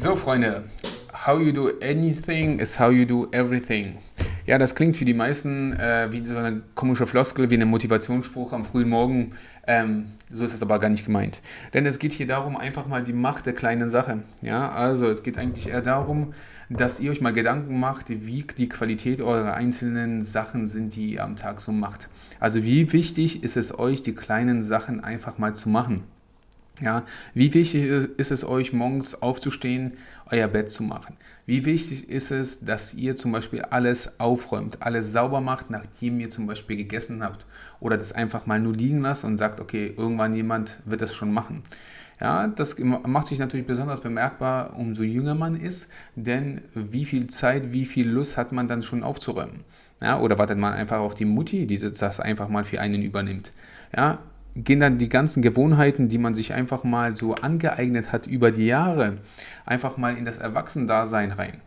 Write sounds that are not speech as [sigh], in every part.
So, Freunde, how you do anything is how you do everything. Ja, das klingt für die meisten äh, wie so eine komische Floskel, wie ein Motivationsspruch am frühen Morgen. Ähm, so ist es aber gar nicht gemeint. Denn es geht hier darum, einfach mal die Macht der kleinen Sache. Ja, also es geht eigentlich eher darum, dass ihr euch mal Gedanken macht, wie die Qualität eurer einzelnen Sachen sind, die ihr am Tag so macht. Also wie wichtig ist es euch, die kleinen Sachen einfach mal zu machen. Ja, wie wichtig ist es euch, morgens aufzustehen, euer Bett zu machen? Wie wichtig ist es, dass ihr zum Beispiel alles aufräumt, alles sauber macht, nachdem ihr zum Beispiel gegessen habt? Oder das einfach mal nur liegen lasst und sagt, okay, irgendwann jemand wird das schon machen. Ja, das macht sich natürlich besonders bemerkbar, umso jünger man ist, denn wie viel Zeit, wie viel Lust hat man dann schon aufzuräumen? Ja, oder wartet man einfach auf die Mutti, die das einfach mal für einen übernimmt? Ja, gehen dann die ganzen Gewohnheiten, die man sich einfach mal so angeeignet hat über die Jahre, einfach mal in das Erwachsendasein rein.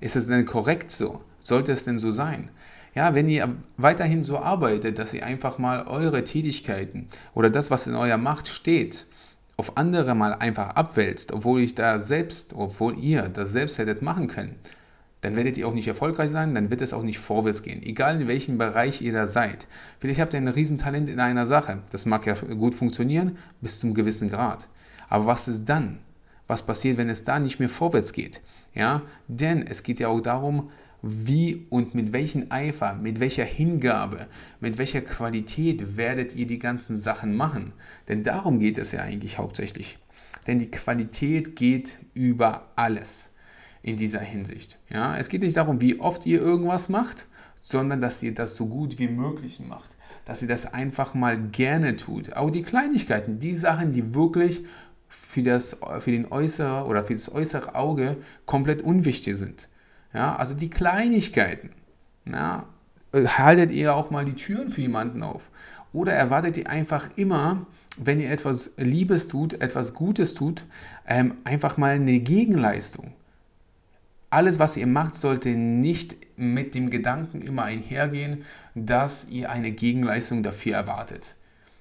Ist es denn korrekt so? Sollte es denn so sein? Ja, wenn ihr weiterhin so arbeitet, dass ihr einfach mal eure Tätigkeiten oder das, was in eurer Macht steht, auf andere mal einfach abwälzt, obwohl ich da selbst, obwohl ihr das selbst hättet machen können, dann werdet ihr auch nicht erfolgreich sein, dann wird es auch nicht vorwärts gehen. Egal in welchem Bereich ihr da seid. Vielleicht habt ihr ein Riesentalent in einer Sache. Das mag ja gut funktionieren, bis zum gewissen Grad. Aber was ist dann? Was passiert, wenn es da nicht mehr vorwärts geht? Ja, denn es geht ja auch darum, wie und mit welchem Eifer, mit welcher Hingabe, mit welcher Qualität werdet ihr die ganzen Sachen machen. Denn darum geht es ja eigentlich hauptsächlich. Denn die Qualität geht über alles in dieser Hinsicht. Ja, es geht nicht darum, wie oft ihr irgendwas macht, sondern dass ihr das so gut wie möglich macht. Dass ihr das einfach mal gerne tut. Auch die Kleinigkeiten, die Sachen, die wirklich für das, für den äußere oder für das äußere Auge komplett unwichtig sind. Ja, also die Kleinigkeiten. Ja, haltet ihr auch mal die Türen für jemanden auf. Oder erwartet ihr einfach immer, wenn ihr etwas Liebes tut, etwas Gutes tut, ähm, einfach mal eine Gegenleistung alles, was ihr macht, sollte nicht mit dem Gedanken immer einhergehen, dass ihr eine Gegenleistung dafür erwartet.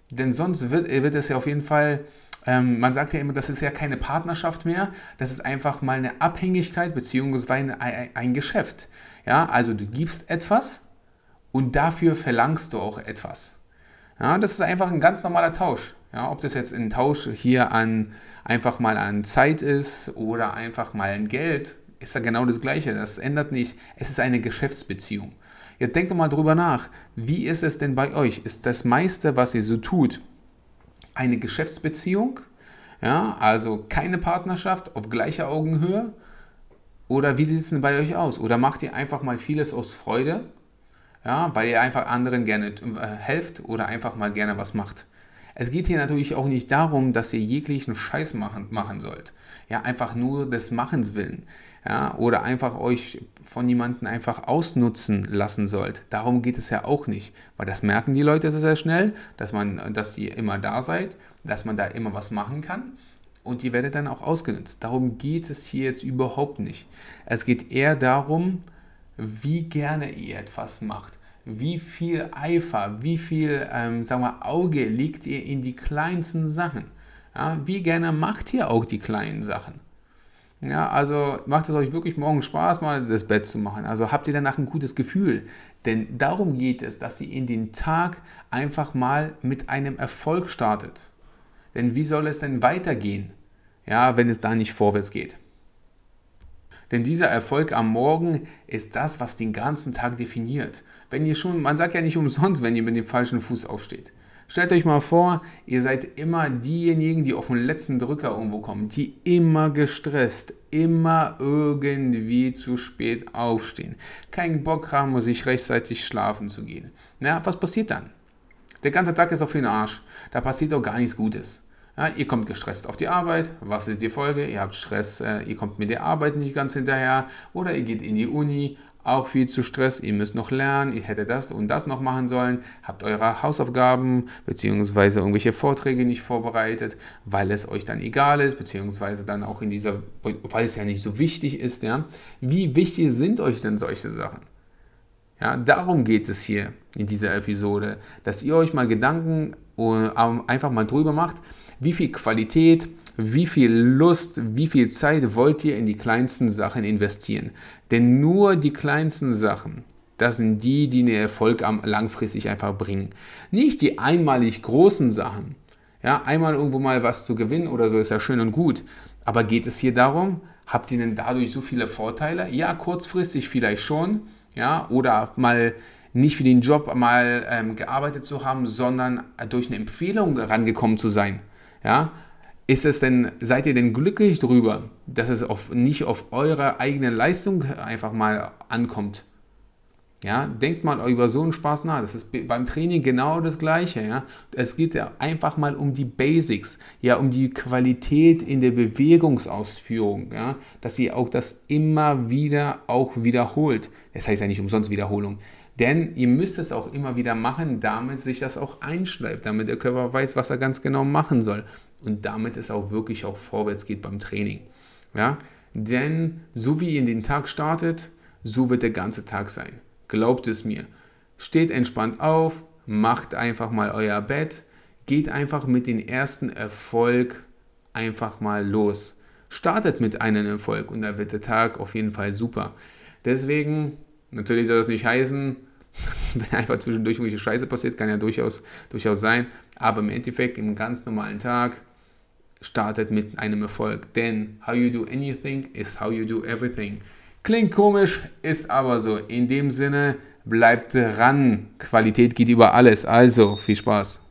Denn sonst wird, wird es ja auf jeden Fall, ähm, man sagt ja immer, das ist ja keine Partnerschaft mehr, das ist einfach mal eine Abhängigkeit bzw. Ein, ein Geschäft. Ja, also du gibst etwas und dafür verlangst du auch etwas. Ja, das ist einfach ein ganz normaler Tausch. Ja, ob das jetzt ein Tausch hier an einfach mal an Zeit ist oder einfach mal ein Geld, ist ja genau das Gleiche. Das ändert nichts. Es ist eine Geschäftsbeziehung. Jetzt denkt doch mal drüber nach. Wie ist es denn bei euch? Ist das meiste, was ihr so tut, eine Geschäftsbeziehung? Ja, also keine Partnerschaft auf gleicher Augenhöhe? Oder wie sieht es denn bei euch aus? Oder macht ihr einfach mal vieles aus Freude? Ja, weil ihr einfach anderen gerne äh, helft oder einfach mal gerne was macht. Es geht hier natürlich auch nicht darum, dass ihr jeglichen Scheiß machen, machen sollt. Ja, einfach nur des Machens willen. Ja, oder einfach euch von jemandem einfach ausnutzen lassen sollt. Darum geht es ja auch nicht, weil das merken die Leute sehr, sehr schnell, dass, man, dass ihr immer da seid, dass man da immer was machen kann und ihr werdet dann auch ausgenutzt. Darum geht es hier jetzt überhaupt nicht. Es geht eher darum, wie gerne ihr etwas macht wie viel Eifer, wie viel ähm, sagen wir, Auge legt ihr in die kleinsten Sachen. Ja, wie gerne macht ihr auch die kleinen Sachen? Ja, also macht es euch wirklich morgen Spaß, mal das Bett zu machen. Also habt ihr danach ein gutes Gefühl. Denn darum geht es, dass ihr in den Tag einfach mal mit einem Erfolg startet. Denn wie soll es denn weitergehen, ja, wenn es da nicht vorwärts geht? Denn dieser Erfolg am Morgen ist das, was den ganzen Tag definiert. Wenn ihr schon, man sagt ja nicht umsonst, wenn ihr mit dem falschen Fuß aufsteht. Stellt euch mal vor, ihr seid immer diejenigen, die auf den letzten Drücker irgendwo kommen, die immer gestresst, immer irgendwie zu spät aufstehen, keinen Bock haben, um sich rechtzeitig schlafen zu gehen. Na, was passiert dann? Der ganze Tag ist auf den Arsch. Da passiert auch gar nichts Gutes. Ja, ihr kommt gestresst auf die Arbeit. Was ist die Folge? Ihr habt Stress, äh, ihr kommt mit der Arbeit nicht ganz hinterher oder ihr geht in die Uni, auch viel zu Stress. Ihr müsst noch lernen, ihr hättet das und das noch machen sollen, habt eure Hausaufgaben bzw. irgendwelche Vorträge nicht vorbereitet, weil es euch dann egal ist, beziehungsweise dann auch in dieser, weil es ja nicht so wichtig ist. Ja? Wie wichtig sind euch denn solche Sachen? Ja, darum geht es hier in dieser Episode, dass ihr euch mal Gedanken äh, einfach mal drüber macht, wie viel Qualität, wie viel Lust, wie viel Zeit wollt ihr in die kleinsten Sachen investieren. Denn nur die kleinsten Sachen, das sind die, die den Erfolg langfristig einfach bringen. Nicht die einmalig großen Sachen. Ja, einmal irgendwo mal was zu gewinnen oder so ist ja schön und gut. Aber geht es hier darum, habt ihr denn dadurch so viele Vorteile? Ja, kurzfristig vielleicht schon. Ja, oder mal nicht für den Job mal ähm, gearbeitet zu haben, sondern durch eine Empfehlung rangekommen zu sein. Ja, ist es denn, seid ihr denn glücklich darüber, dass es auf, nicht auf eure eigene Leistung einfach mal ankommt? Ja, denkt mal über so einen Spaß nach. Das ist beim Training genau das Gleiche. Ja? Es geht ja einfach mal um die Basics, ja, um die Qualität in der Bewegungsausführung, ja? dass ihr auch das immer wieder auch wiederholt. Das heißt ja nicht umsonst Wiederholung. Denn ihr müsst es auch immer wieder machen, damit sich das auch einschleift, damit der Körper weiß, was er ganz genau machen soll. Und damit es auch wirklich auch vorwärts geht beim Training. Ja? Denn so wie ihr in den Tag startet, so wird der ganze Tag sein. Glaubt es mir. Steht entspannt auf, macht einfach mal euer Bett, geht einfach mit dem ersten Erfolg einfach mal los. Startet mit einem Erfolg und da wird der Tag auf jeden Fall super. Deswegen, natürlich soll das nicht heißen, [laughs] wenn einfach zwischendurch irgendwelche Scheiße passiert, kann ja durchaus, durchaus sein, aber im Endeffekt, im ganz normalen Tag, startet mit einem Erfolg. Denn how you do anything is how you do everything. Klingt komisch, ist aber so. In dem Sinne, bleibt dran. Qualität geht über alles. Also, viel Spaß.